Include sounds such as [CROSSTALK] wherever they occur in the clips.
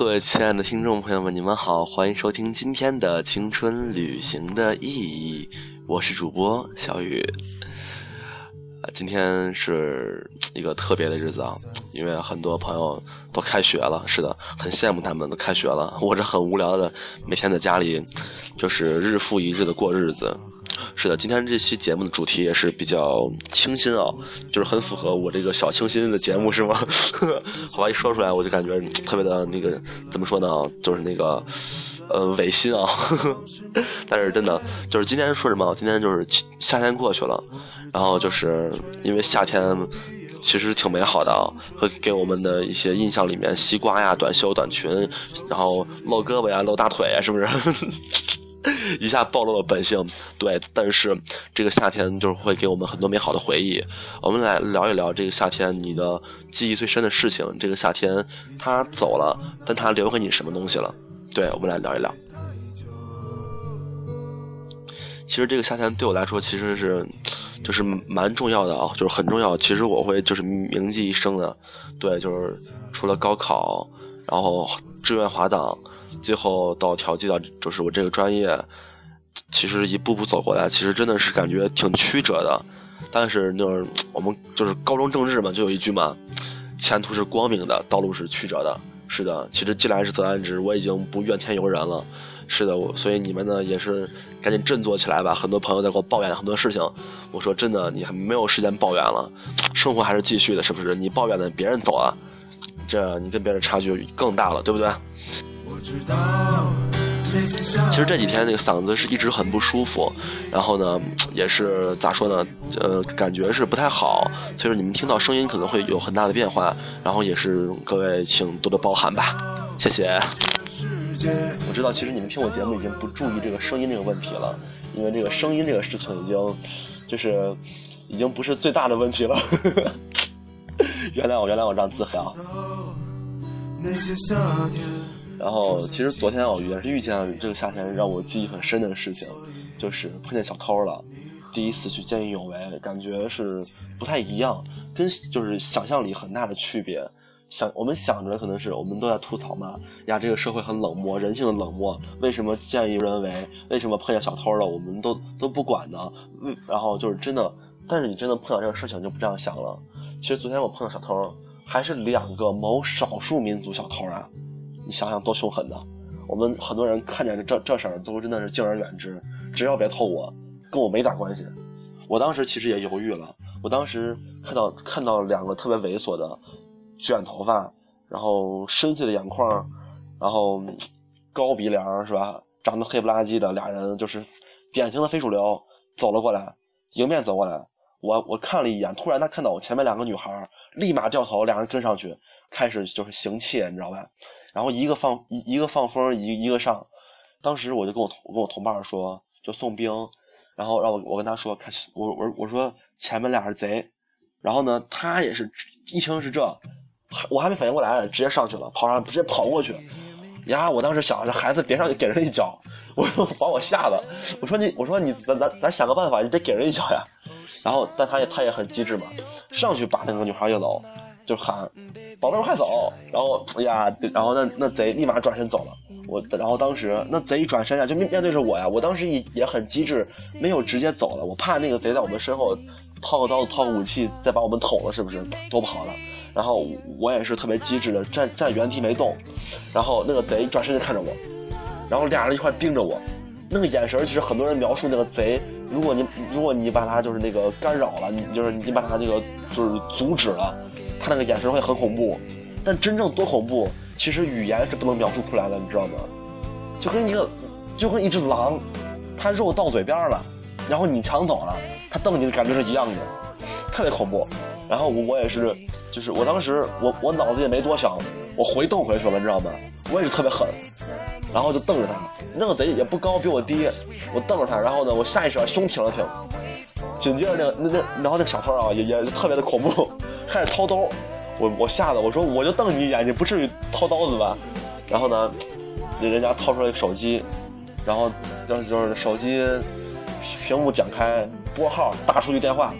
各位亲爱的听众朋友们，你们好，欢迎收听今天的青春旅行的意义，我是主播小雨。啊，今天是一个特别的日子啊，因为很多朋友都开学了，是的，很羡慕他们都开学了，我这很无聊的，每天在家里就是日复一日的过日子。是的，今天这期节目的主题也是比较清新啊，就是很符合我这个小清新的节目，是吗？[LAUGHS] 好吧，一说出来我就感觉特别的那个，怎么说呢？就是那个，呃，违心啊。[LAUGHS] 但是真的，就是今天说什么？今天就是夏天过去了，然后就是因为夏天其实挺美好的啊，会给我们的一些印象里面，西瓜呀、短袖短裙，然后露胳膊呀、露大腿呀，是不是？[LAUGHS] [LAUGHS] 一下暴露了本性，对，但是这个夏天就是会给我们很多美好的回忆。我们来聊一聊这个夏天你的记忆最深的事情。这个夏天他走了，但他留给你什么东西了？对，我们来聊一聊。其实这个夏天对我来说其实是就是蛮重要的啊，就是很重要。其实我会就是铭记一生的。对，就是除了高考，然后志愿滑档。最后到调剂到就是我这个专业，其实一步步走过来，其实真的是感觉挺曲折的。但是那儿我们就是高中政治嘛，就有一句嘛，前途是光明的，道路是曲折的。是的，其实既来之则安之，我已经不怨天尤人了。是的，所以你们呢也是赶紧振作起来吧。很多朋友在给我抱怨很多事情，我说真的，你还没有时间抱怨了，生活还是继续的，是不是？你抱怨的别人走了，这你跟别人差距更大了，对不对？其实这几天那个嗓子是一直很不舒服，然后呢，也是咋说呢？呃，感觉是不太好，所以说你们听到声音可能会有很大的变化，然后也是各位请多多包涵吧，谢谢。我知道，其实你们听我节目已经不注意这个声音这个问题了，因为这个声音这个事情已经就是已经不是最大的问题了。[LAUGHS] 原谅我，原谅我，让自黑。然后，其实昨天我也是遇见了这个夏天让我记忆很深的事情，就是碰见小偷了。第一次去见义勇为，感觉是不太一样，跟就是想象里很大的区别。想我们想着可能是我们都在吐槽嘛，呀，这个社会很冷漠，人性的冷漠。为什么见义勇为？为什么碰见小偷了，我们都都不管呢？嗯然后就是真的，但是你真的碰到这个事情就不这样想了。其实昨天我碰到小偷，还是两个某少数民族小偷啊。你想想多凶狠的！我们很多人看见这这事儿都真的是敬而远之，只要别偷我，跟我没点关系。我当时其实也犹豫了，我当时看到看到两个特别猥琐的卷头发，然后深邃的眼眶，然后高鼻梁是吧？长得黑不拉几的俩人，就是典型的非主流，走了过来，迎面走过来。我我看了一眼，突然他看到我前面两个女孩，立马掉头，两人跟上去，开始就是行窃，你知道吧？然后一个放一一个放风，一一个上，当时我就跟我同跟我同伴说，就送兵，然后让我我跟他说，看我我我说前面俩是贼，然后呢，他也是一听是这，我还没反应过来，直接上去了，跑上直接跑过去，呀！我当时想这孩子别上去给人一脚，我说把我吓的，我说你我说你咱咱咱想个办法，你别给人一脚呀。然后但他也他也很机智嘛，上去把那个女孩一搂。就喊，宝贝儿快走！然后哎呀，然后那那贼立马转身走了。我然后当时那贼一转身呀，就面面对着我呀。我当时也也很机智，没有直接走了。我怕那个贼在我们身后掏个刀子、掏个武器，再把我们捅了，是不是多不好了？然后我也是特别机智的，站站原地没动。然后那个贼转身就看着我，然后俩人一块盯着我，那个眼神其实很多人描述那个贼，如果你如果你把他就是那个干扰了，你就是你把他那个就是阻止了。他那个眼神会很恐怖，但真正多恐怖，其实语言是不能描述出来的，你知道吗？就跟一个，就跟一只狼，它肉到嘴边了，然后你抢走了，它瞪你的感觉是一样的，特别恐怖。然后我我也是，就是我当时我我脑子也没多想，我回瞪回去了，你知道吗？我也是特别狠，然后就瞪着他，那个贼也不高，比我低，我瞪着他，然后呢，我下意识把胸挺了挺，紧接着那个那那，然后那小偷啊也也特别的恐怖。[LAUGHS] 开始掏刀，我我吓得我说我就瞪你一眼，你不至于掏刀子吧？然后呢，人家掏出来手机，然后就是就是手机屏幕展开拨号，打出去电话，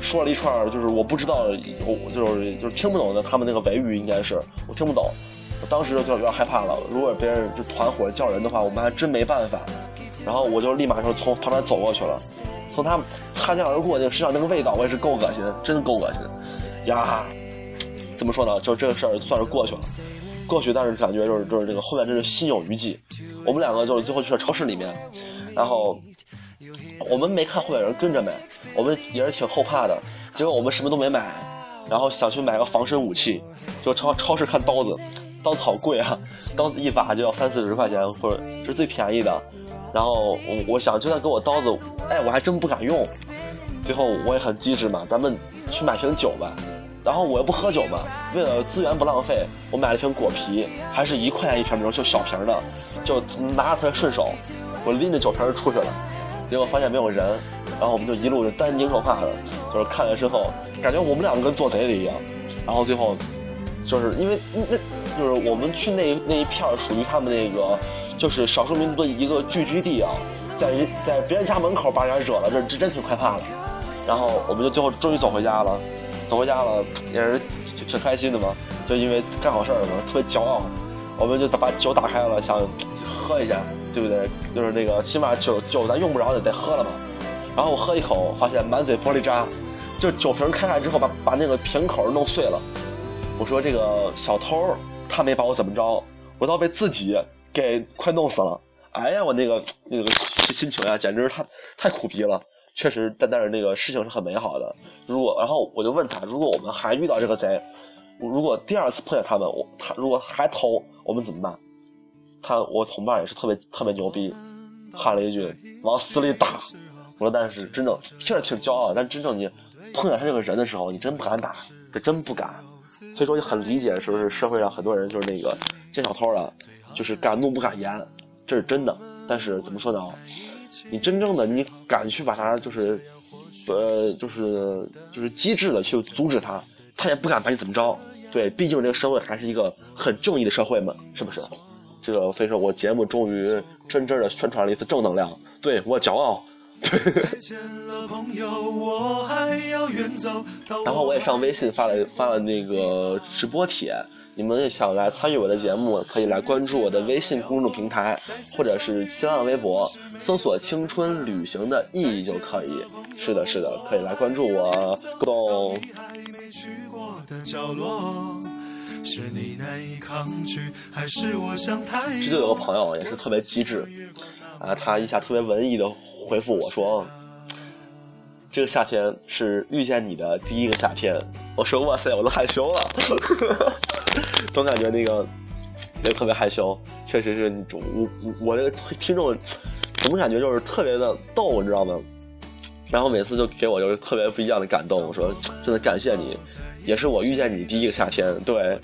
说了一串就是我不知道，我就是就是听不懂的他们那个维语应该是我听不懂，我当时就有点害怕了。如果别人就团伙叫人的话，我们还真没办法。然后我就立马就从旁边走过去了，从他擦肩而过那个身上那个味道，我也是够恶心，真够恶心呀！怎么说呢？就这个事儿算是过去了，过去，但是感觉就是就是这个后面真是心有余悸。我们两个就是最后去了超市里面，然后我们没看后面有人跟着没，我们也是挺后怕的。结果我们什么都没买，然后想去买个防身武器，就超超市看刀子，刀子好贵啊，刀子一把就要三四十块钱，或者是最便宜的。然后我我想就算给我刀子，哎，我还真不敢用。最后我也很机智嘛，咱们去买瓶酒吧。然后我又不喝酒嘛，为了资源不浪费，我买了瓶果啤，还是一块钱一瓶那种就小瓶的，就拿着特别顺手。我拎着酒瓶就出去了，结果发现没有人，然后我们就一路就担惊受怕的，就是看了之后，感觉我们两个跟做贼的一样。然后最后，就是因为那，就是我们去那那一片属于他们那个。就是少数民族的一个聚居地啊，在在别人家门口把人惹了，这这真挺害怕的。然后我们就最后终于走回家了，走回家了也是挺开心的嘛，就因为干好事儿嘛，特别骄傲。我们就把酒打开了，想喝一下，对不对？就是那个起码酒酒咱用不着得得喝了嘛。然后我喝一口，发现满嘴玻璃渣，就酒瓶开开之后把把那个瓶口弄碎了。我说这个小偷他没把我怎么着，我倒被自己。给快弄死了！哎呀，我那个那个心情呀，简直是太太苦逼了。确实，但但是那个事情是很美好的。如果然后我就问他，如果我们还遇到这个贼，如果第二次碰见他们，我他如果还偷，我们怎么办？他我同伴也是特别特别牛逼，喊了一句往死里打。我说但是真正听着挺骄傲，但真正你碰见他这个人的时候，你真不敢打，这真不敢。所以说，你很理解，是不是社会上很多人就是那个见小偷了。就是敢怒不敢言，这是真的。但是怎么说呢？你真正的你敢去把他，就是，呃，就是就是机智的去阻止他，他也不敢把你怎么着。对，毕竟这个社会还是一个很正义的社会嘛，是不是？这个所以说我节目终于真真的宣传了一次正能量，对我骄傲。然后我也上微信发了发了那个直播帖。你们想来参与我的节目，可以来关注我的微信公众平台，或者是新浪微博，搜索“青春旅行”的意义就可以。是的，是的，可以来关注我。互动。这就有个朋友也是特别机智，啊，他一下特别文艺的回复我说：“这个夏天是遇见你的第一个夏天。”我说：“哇塞，我都害羞了。[LAUGHS] ”总感觉那个也特别害羞，确实是我我我这个听众怎么感觉就是特别的逗，你知道吗？然后每次就给我就是特别不一样的感动。我说真的感谢你，也是我遇见你第一个夏天。对，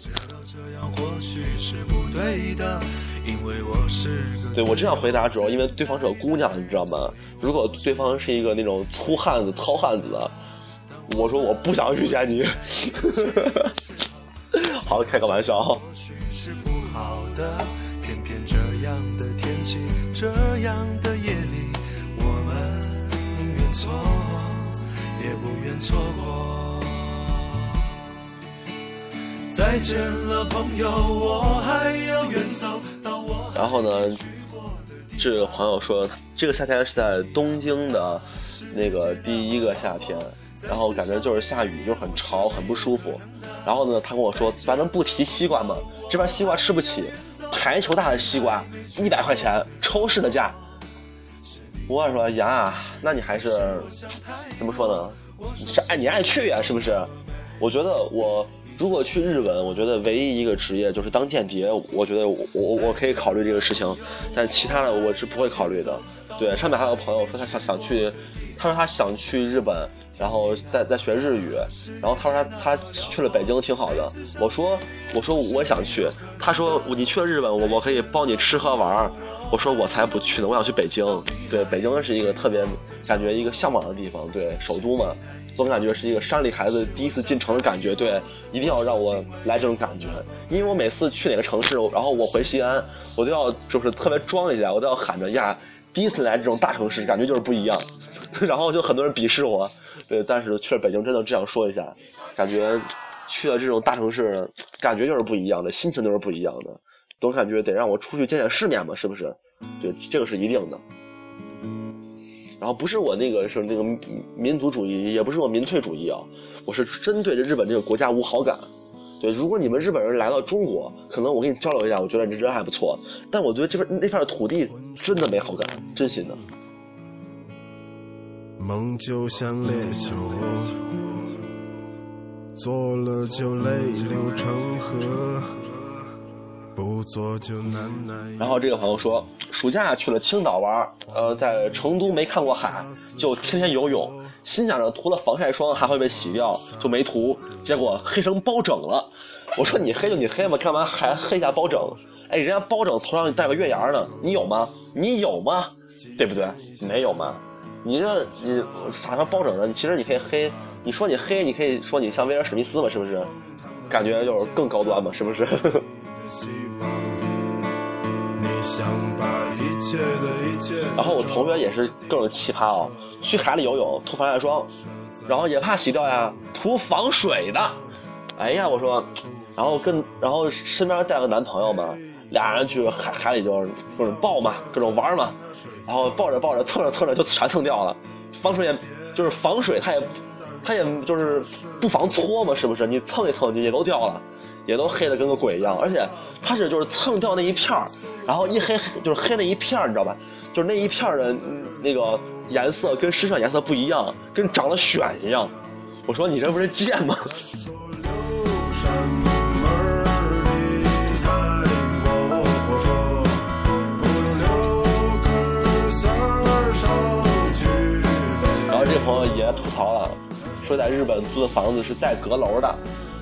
对我这样回答主要因为对方是个姑娘，你知道吗？如果对方是一个那种粗汉子、糙汉子，我说我不想遇见你。[LAUGHS] 好，开个玩笑。然后呢，这个朋友说，这个夏天是在东京的那个第一个夏天。然后感觉就是下雨，就很潮，很不舒服。然后呢，他跟我说：“咱能不提西瓜吗？这边西瓜吃不起，排球大的西瓜一百块钱，超市的价。”我说：“呀，那你还是怎么说呢？是爱你爱去呀，是不是？”我觉得我如果去日本，我觉得唯一一个职业就是当间谍。我觉得我我我可以考虑这个事情，但其他的我是不会考虑的。对，上面还有朋友说他想想去，他说他想去日本。然后再再学日语，然后他说他他去了北京挺好的。我说我说我也想去。他说你去了日本，我我可以包你吃喝玩我说我才不去呢，我想去北京。对，北京是一个特别感觉一个向往的地方，对，首都嘛，总感觉是一个山里孩子第一次进城的感觉。对，一定要让我来这种感觉，因为我每次去哪个城市，然后我回西安，我都要就是特别装一下，我都要喊着呀，第一次来这种大城市，感觉就是不一样。然后就很多人鄙视我。对，但是去了北京，真的只想说一下，感觉去了这种大城市，感觉就是不一样的，心情都是不一样的，总感觉得让我出去见见世面嘛，是不是？对，这个是一定的。然后不是我那个是那个民族主义，也不是我民粹主义啊，我是针对着日本这个国家无好感。对，如果你们日本人来到中国，可能我跟你交流一下，我觉得你这人还不错。但我觉得这边那片土地真的没好感，真心的。梦就像烈酒，做了就泪流成河，不做就难耐。然后这个朋友说，暑假去了青岛玩，呃，在成都没看过海，就天天游泳。心想着涂了防晒霜还会被洗掉，就没涂，结果黑成包拯了。我说你黑就你黑嘛，干嘛还黑下包拯？哎，人家包拯头上戴个月牙呢，你有吗？你有吗？对不对？没有吗？你这你啥上包拯的？其实你可以黑，你说你黑，你可以说你像威尔史密斯嘛，是不是？感觉就是更高端嘛，是不是？[LAUGHS] 然后我同学也是各种奇葩哦，去海里游泳涂防晒霜，然后也怕洗掉呀，涂防水的。哎呀，我说，然后跟然后身边带个男朋友嘛，俩人去海海里就是各种抱嘛，各种玩嘛，然后抱着抱着蹭着蹭着就全蹭掉了。防水也就是防水，它也它也就是不防搓嘛，是不是？你蹭一蹭也都掉了。也都黑的跟个鬼一样，而且它是就是蹭掉那一片儿，然后一黑就是黑那一片儿，你知道吧？就是那一片儿的那个颜色跟身上颜色不一样，跟长了癣一样。我说你这不是贱吗？吐槽了，说在日本租的房子是带阁楼的。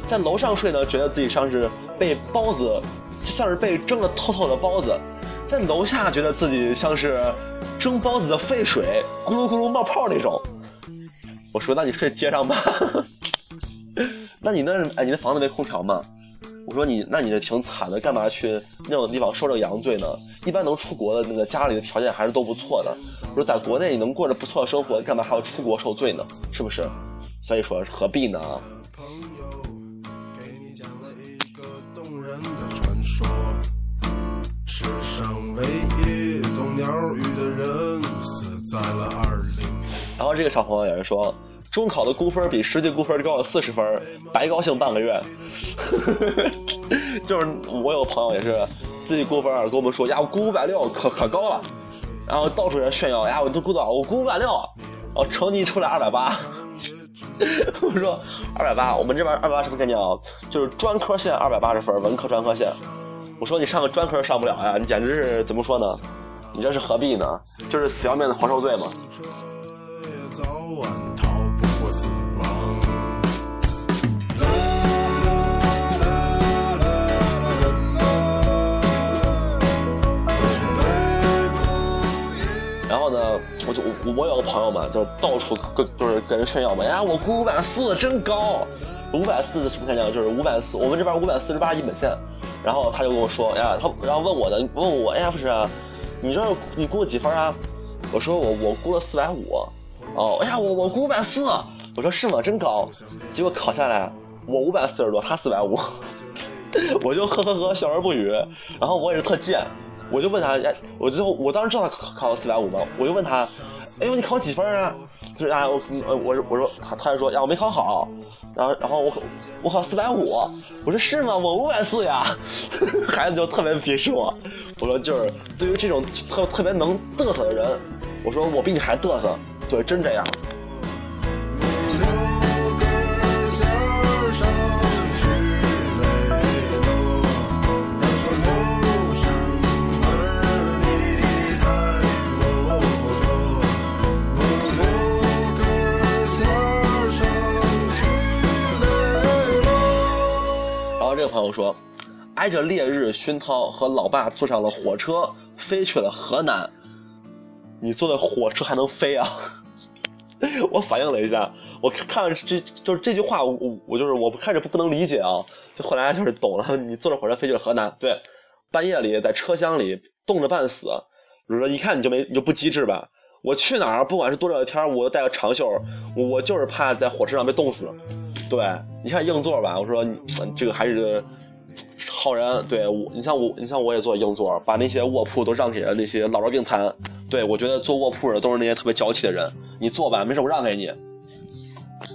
在楼上睡呢，觉得自己像是被包子，像是被蒸了透透的包子；在楼下觉得自己像是蒸包子的沸水，咕噜咕噜冒泡那种。我说：“那你睡街上吧。[LAUGHS] ”那你那哎，你的房子没空调吗？我说你那你这挺惨的，干嘛去那种地方受这个洋罪呢？一般能出国的那个家里的条件还是都不错的。我说在国内你能过着不错的生活，干嘛还要出国受罪呢？是不是？所以说何必呢？然后这个小朋友也是说，中考的估分比实际估分高了四十分，白高兴半个月。[LAUGHS] 就是我有朋友也是自己估分，跟我们说呀，我估五百六，可可高了。然后到处人炫耀呀，我都估到我估五百六，哦成绩出来二百八。[LAUGHS] 我说二百八，我们这边二百八什么概念啊？就是专科线二百八十分，文科专科线。我说你上个专科上不了呀，你简直是怎么说呢？你这是何必呢？就是死要面子活受罪嘛。然后我有个朋友嘛，就到处跟就是跟人炫耀嘛，呀，我估五百四真高，五百四什么概念？就是五百四，我们这边五百四十八一本线。然后他就跟我说，呀，他然后问我的，问我，哎呀，不是，你这你估了几分啊？我说我我估了四百五。哦，哎呀，我我估五百四。我说是吗？真高。结果考下来，我五百四十多，他四百五。[LAUGHS] 我就呵呵呵笑而不语。然后我也是特贱，我就问他，哎，我就我当时知道他考考了四百五嘛，我就问他，哎呦，你考几分啊？他说啊，我我我我说他他就说呀，我没考好。然后，然后我我考四百五，我说是吗？我五百四呀，[LAUGHS] 孩子就特别鄙视我。我说就是对于这种特特别能嘚瑟的人，我说我比你还嘚瑟，对，真这样。朋友说，挨着烈日熏陶，和老爸坐上了火车，飞去了河南。你坐的火车还能飞啊？[LAUGHS] 我反应了一下，我看这就是这句话，我我就是我开始不不能理解啊，就后来就是懂了。[LAUGHS] 你坐着火车飞去了河南，对，半夜里在车厢里冻得半死，你说一看你就没你就不机智吧？我去哪儿，不管是多热的天，我都带个长袖，我就是怕在火车上被冻死。对，你看硬座吧，我说这个还是好人。对我，你像我，你像我也坐硬座，把那些卧铺都让给了那些老弱病残。对我觉得坐卧铺的都是那些特别娇气的人，你坐吧，没事我让给你。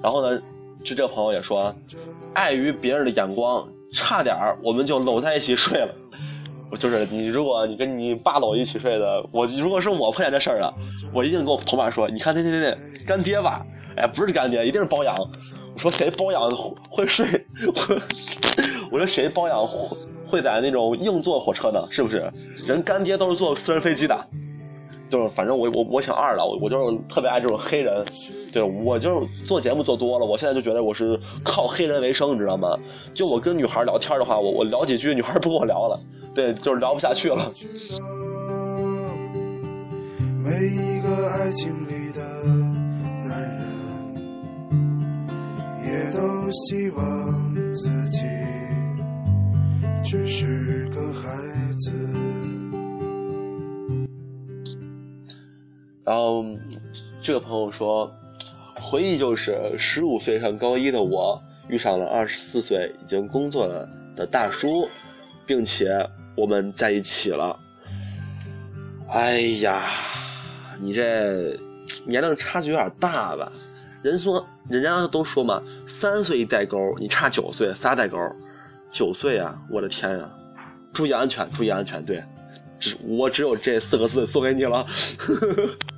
然后呢，就这朋友也说，碍于别人的眼光，差点我们就搂在一起睡了。我就是你，如果你跟你爸搂一起睡的，我如果是我碰见这事儿了，我一定跟我同伴说，你看那那那干爹吧，哎，不是干爹，一定是包养。我说谁包养会睡？我 [LAUGHS] 我说谁包养会在那种硬座火车呢？是不是？人干爹都是坐私人飞机的。就是反正我我我挺二了，我我就是特别爱这种黑人。对我就是做节目做多了，我现在就觉得我是靠黑人为生，你知道吗？就我跟女孩聊天的话，我我聊几句，女孩不跟我聊了。对，就是聊不下去了。每一个爱情里的男人，也都希望自己只是个孩子。然后这个朋友说，回忆就是十五岁上高一的我，遇上了二十四岁已经工作了的大叔，并且。我们在一起了。哎呀，你这年龄差距有点大吧？人说，人家都说嘛，三岁一代沟，你差九岁，仨代沟，九岁啊！我的天呀！注意安全，注意安全，对，只我只有这四个字送给你了。[LAUGHS]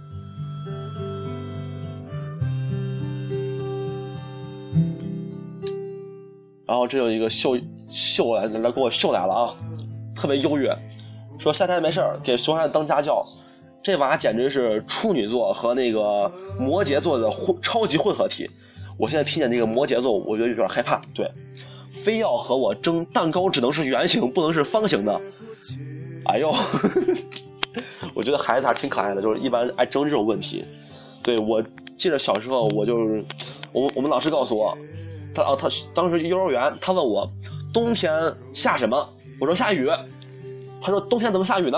然后这有一个秀秀来来给我秀来了啊！特别优越，说夏天没事儿给熊孩子当家教，这娃简直是处女座和那个摩羯座的混超级混合体。我现在听见那个摩羯座，我觉得有点害怕。对，非要和我争蛋糕，只能是圆形，不能是方形的。哎呦，[LAUGHS] 我觉得孩子还挺可爱的，就是一般爱争这种问题。对我记得小时候，我就是我我们老师告诉我，他哦他当时幼儿园，他问我冬天下什么。我说下雨，他说冬天怎么下雨呢？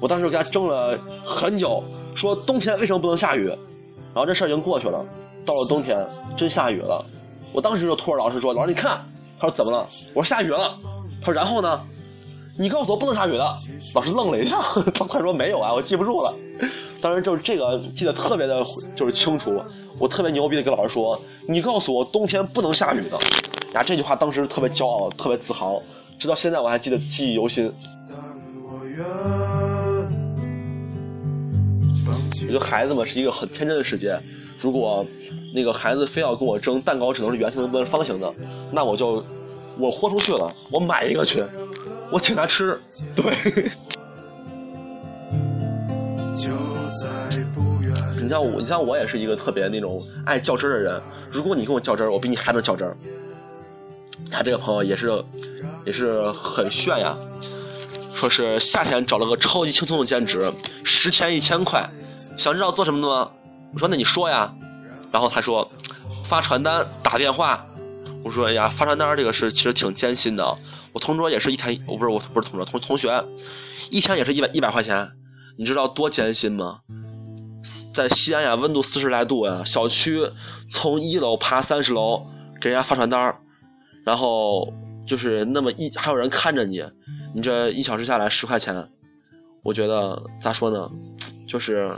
我当时就跟他争了很久，说冬天为什么不能下雨？然后这事儿已经过去了，到了冬天真下雨了。我当时就托着老师说：“老师你看。”他说：“怎么了？”我说：“下雨了。”他说：“然后呢？”你告诉我不能下雨的。老师愣了一下，他 [LAUGHS] 快说：“没有啊，我记不住了。”当时就是这个记得特别的，就是清楚。我特别牛逼的跟老师说：“你告诉我冬天不能下雨的。”呀，这句话当时特别骄傲，特别自豪。直到现在我还记得记忆犹新。我觉得孩子们是一个很天真的世界。如果那个孩子非要跟我争蛋糕只能是圆形的不能是方形的，那我就我豁出去了，我买一个去，我请他吃。对。你像我，你像我也是一个特别那种爱较真的人。如果你跟我较真，我比你还能较真。他这个朋友也是。也是很炫呀，说是夏天找了个超级轻松的兼职，十天一千块，想知道做什么的吗？我说那你说呀，然后他说发传单、打电话。我说呀，发传单这个事其实挺艰辛的，我同桌也是一天，我不是我不是同桌同同学，一天也是一百一百块钱，你知道多艰辛吗？在西安呀，温度四十来度呀，小区从一楼爬三十楼给人家发传单，然后。就是那么一还有人看着你，你这一小时下来十块钱，我觉得咋说呢，就是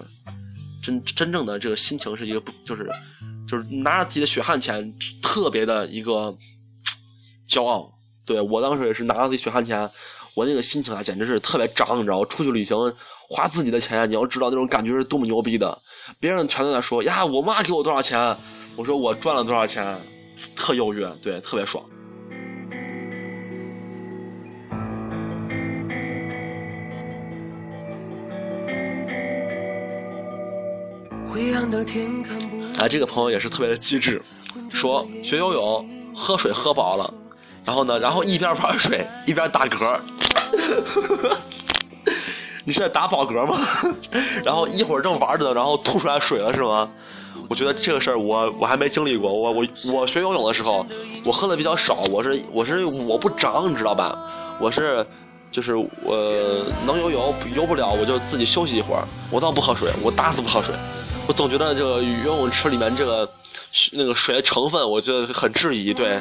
真真正的这个心情是一个不就是就是拿着自己的血汗钱，特别的一个 [TSK] 骄傲。对我当时也是拿着自己血汗钱，我那个心情啊简直是特别涨，你知道，出去旅行花自己的钱，你要知道那种感觉是多么牛逼的。别人全都在说呀，我妈给我多少钱，我说我赚了多少钱，特优越，对，特别爽。哎，这个朋友也是特别的机智，说学游泳喝水喝饱了，然后呢，然后一边玩水一边打嗝。[LAUGHS] 你是在打饱嗝吗？[LAUGHS] 然后一会儿正玩着呢，然后吐出来水了是吗？我觉得这个事儿我我还没经历过。我我我学游泳的时候，我喝的比较少，我是我是我不长，你知道吧？我是就是我能游泳，游不了我就自己休息一会儿。我倒不喝水，我打死不喝水。我总觉得这个游泳池里面这个那个水的成分，我觉得很质疑。对。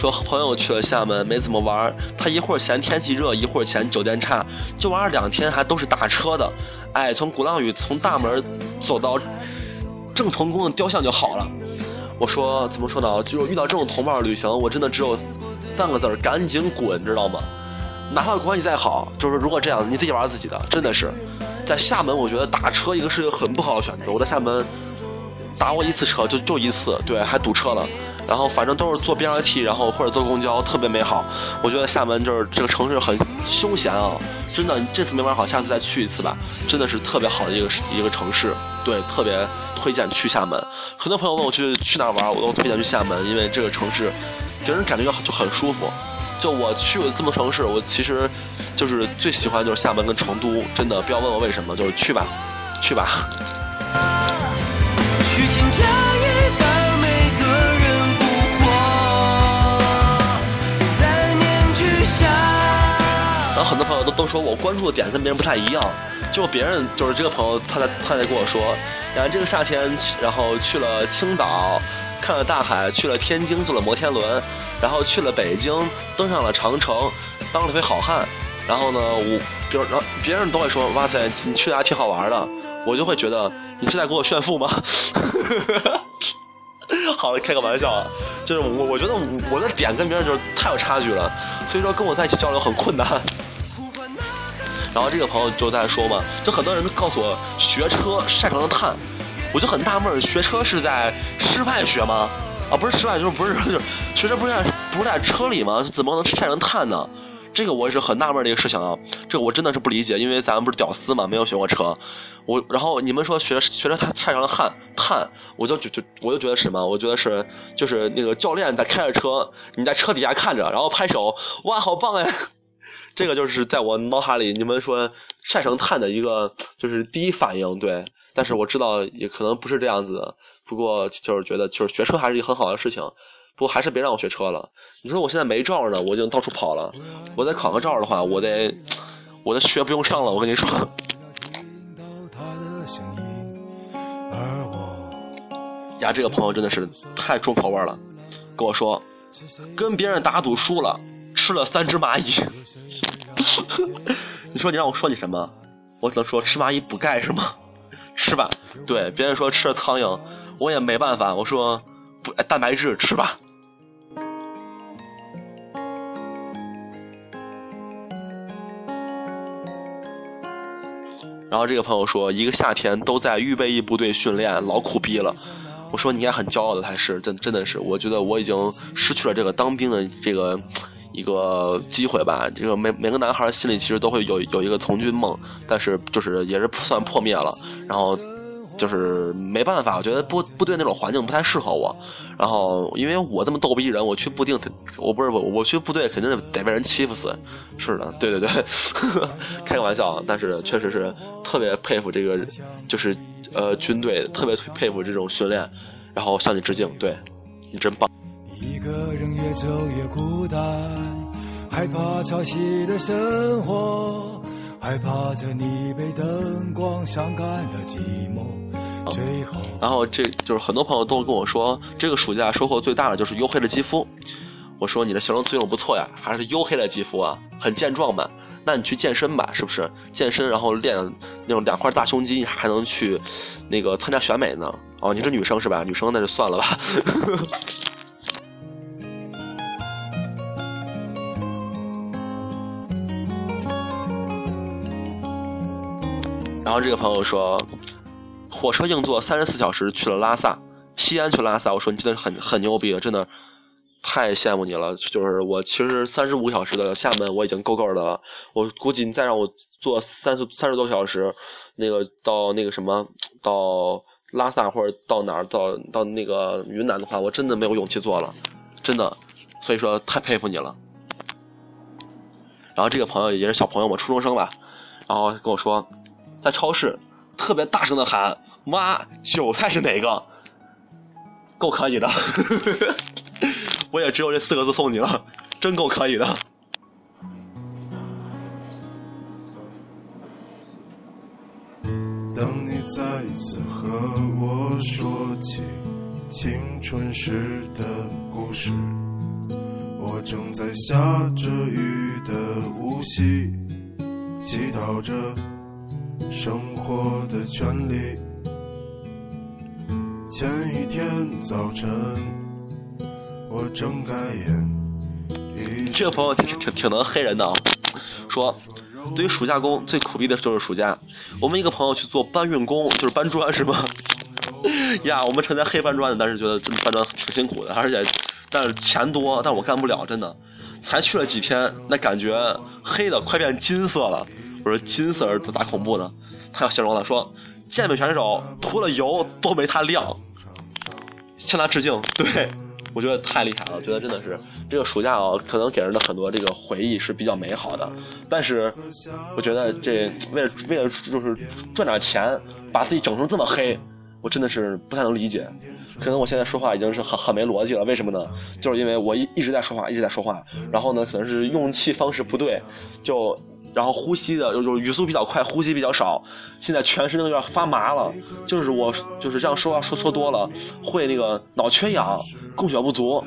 说朋友去了厦门没怎么玩他一会儿嫌天气热，一会儿嫌酒店差，就玩了两天，还都是打车的。哎，从鼓浪屿从大门走到郑成功的雕像就好了。我说怎么说呢？就是遇到这种同伴旅行，我真的只有三个字儿：赶紧滚，知道吗？哪怕关系再好，就是如果这样，你自己玩自己的，真的是。在厦门，我觉得打车一个是一个很不好的选择。我在厦门打过一次车，就就一次，对，还堵车了。然后反正都是坐 BRT，然后或者坐公交，特别美好。我觉得厦门就是这个城市很休闲啊，真的，这次没玩好，下次再去一次吧。真的是特别好的一个一个城市，对，特别推荐去厦门。很多朋友问我去去哪玩，我都推荐去厦门，因为这个城市给人感觉就很舒服。就我去过这么城市，我其实就是最喜欢就是厦门跟成都，真的不要问我为什么，就是去吧，去吧。然后很多朋友都都说我关注的点跟别人不太一样，就别人就是这个朋友，他在他在跟我说，然后这个夏天，然后去了青岛，看了大海，去了天津坐了摩天轮，然后去了北京，登上了长城，当了回好汉。然后呢，我，比如，然后别人都会说，哇塞，你去的还挺好玩的。我就会觉得，你是在给我炫富吗？[LAUGHS] 好了，开个玩笑啊，就是我我觉得我的点跟别人就是太有差距了，所以说跟我在一起交流很困难。然后这个朋友就在说嘛，就很多人告诉我学车晒成了碳，我就很纳闷，学车是在室外学吗？啊，不是室外，就是不是 [LAUGHS] 就是学车不是在不是在车里吗？怎么能晒成碳呢？这个我也是很纳闷的一个事情啊，这我真的是不理解，因为咱们不是屌丝嘛，没有学过车。我然后你们说学学车它晒成了碳碳，我就就就我就觉得什么？我觉得是就是那个教练在开着车，你在车底下看着，然后拍手，哇，好棒哎！这个就是在我脑海里，你们说晒成碳的一个就是第一反应，对。但是我知道也可能不是这样子的，不过就是觉得就是学车还是一个很好的事情。不过还是别让我学车了。你说我现在没照呢，我已经到处跑了。我再考个照的话，我得我的学不用上了。我跟你说。[LAUGHS] 呀，这个朋友真的是太重口味了，跟我说，跟别人打赌输了，吃了三只蚂蚁。[LAUGHS] 你说你让我说你什么？我只能说吃蚂蚁补钙是吗？吃吧。对，别人说吃了苍蝇，我也没办法。我说不，蛋白质吃吧。然后这个朋友说，一个夏天都在预备役部队训练，老苦逼了。我说你应该很骄傲的才是，真真的是，我觉得我已经失去了这个当兵的这个。一个机会吧，这个每每个男孩心里其实都会有有一个从军梦，但是就是也是算破灭了。然后就是没办法，我觉得部部队那种环境不太适合我。然后因为我这么逗逼人，我去部队，我不是我我去部队肯定得被人欺负死。是的，对对对，[LAUGHS] 开个玩笑，但是确实是特别佩服这个，就是呃军队，特别佩服这种训练。然后向你致敬，对你真棒。一个人越走越孤单，害怕潮汐的生活，害怕着你被灯光伤感了寂寞。最后，然后这就是很多朋友都跟我说，这个暑假收获最大的就是黝黑的肌肤。我说你的形容词用不错呀，还是黝黑的肌肤啊，很健壮嘛。那你去健身吧，是不是？健身然后练那种两块大胸肌，还能去那个参加选美呢。哦，你是女生是吧？女生那就算了吧。然后这个朋友说，火车硬座三十四小时去了拉萨，西安去拉萨。我说你真的是很很牛逼，真的，太羡慕你了。就是我其实三十五小时的厦门我已经够够的了，我估计你再让我坐三十三十多小时，那个到那个什么到拉萨或者到哪儿到到那个云南的话，我真的没有勇气做了，真的。所以说太佩服你了。然后这个朋友也是小朋友嘛，初中生吧，然后跟我说，在超市特别大声的喊“妈，韭菜是哪个？”够可以的，[LAUGHS] 我也只有这四个字送你了，真够可以的。当你再次和我说起青春时的故事。我正在下着雨的无锡，祈祷着生活的权利。前一天早晨，我睁开眼，这个朋友挺挺挺能黑人的啊，说，对于暑假工最苦逼的就是暑假。我们一个朋友去做搬运工，就是搬砖是吗？[LAUGHS] 呀，我们成天黑搬砖的，但是觉得这搬砖挺辛苦的，而且。但是钱多，但我干不了，真的。才去了几天，那感觉黑的快变金色了。我说金色是咋恐怖呢？他要形容了，说健美选手涂了油都没他亮。向他致敬。对，我觉得太厉害了。我觉得真的是这个暑假啊，可能给人的很多这个回忆是比较美好的。但是我觉得这为了为了就是赚点钱，把自己整成这么黑。我真的是不太能理解，可能我现在说话已经是很很没逻辑了。为什么呢？就是因为我一一直在说话，一直在说话，然后呢，可能是用气方式不对，就然后呼吸的就就语速比较快，呼吸比较少，现在全身都有点发麻了。就是我就是这样说话说说多了，会那个脑缺氧，供血不足。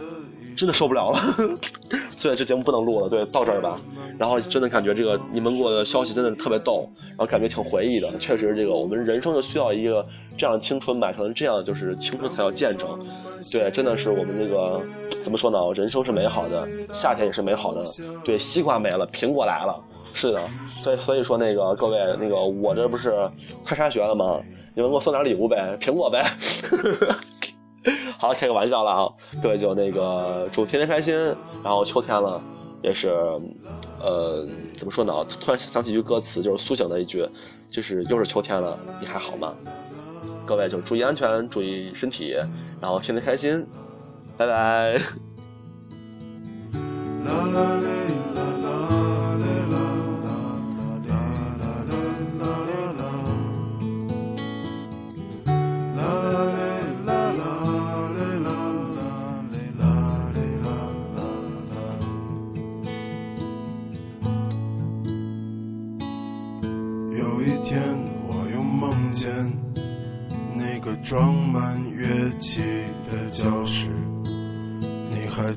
真的受不了了，[LAUGHS] 所以这节目不能录了。对，到这儿吧。然后真的感觉这个你们给我的消息真的特别逗，然后感觉挺回忆的。确实，这个我们人生就需要一个这样的青春吧，可能这样就是青春才要见证。对，真的是我们这个怎么说呢？人生是美好的，夏天也是美好的。对，西瓜没了，苹果来了。是的，所以所以说那个各位，那个我这不是快上学了吗？你们给我送点礼物呗，苹果呗。[LAUGHS] 好了，开个玩笑了啊！各位就那个祝天天开心。然后秋天了，也是，呃，怎么说呢？突然想起一句歌词，就是苏醒的一句，就是又是秋天了，你还好吗？各位就注意安全，注意身体，然后天天开心，拜拜。[LAUGHS]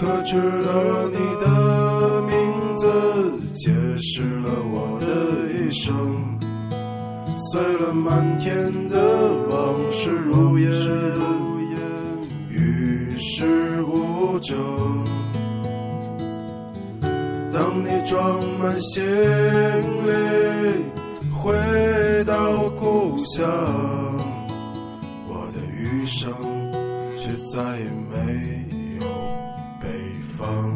可知道你的名字，解释了我的一生，碎了满天的往事如烟，与世无争。当你装满行李回到故乡，我的余生却再也没。我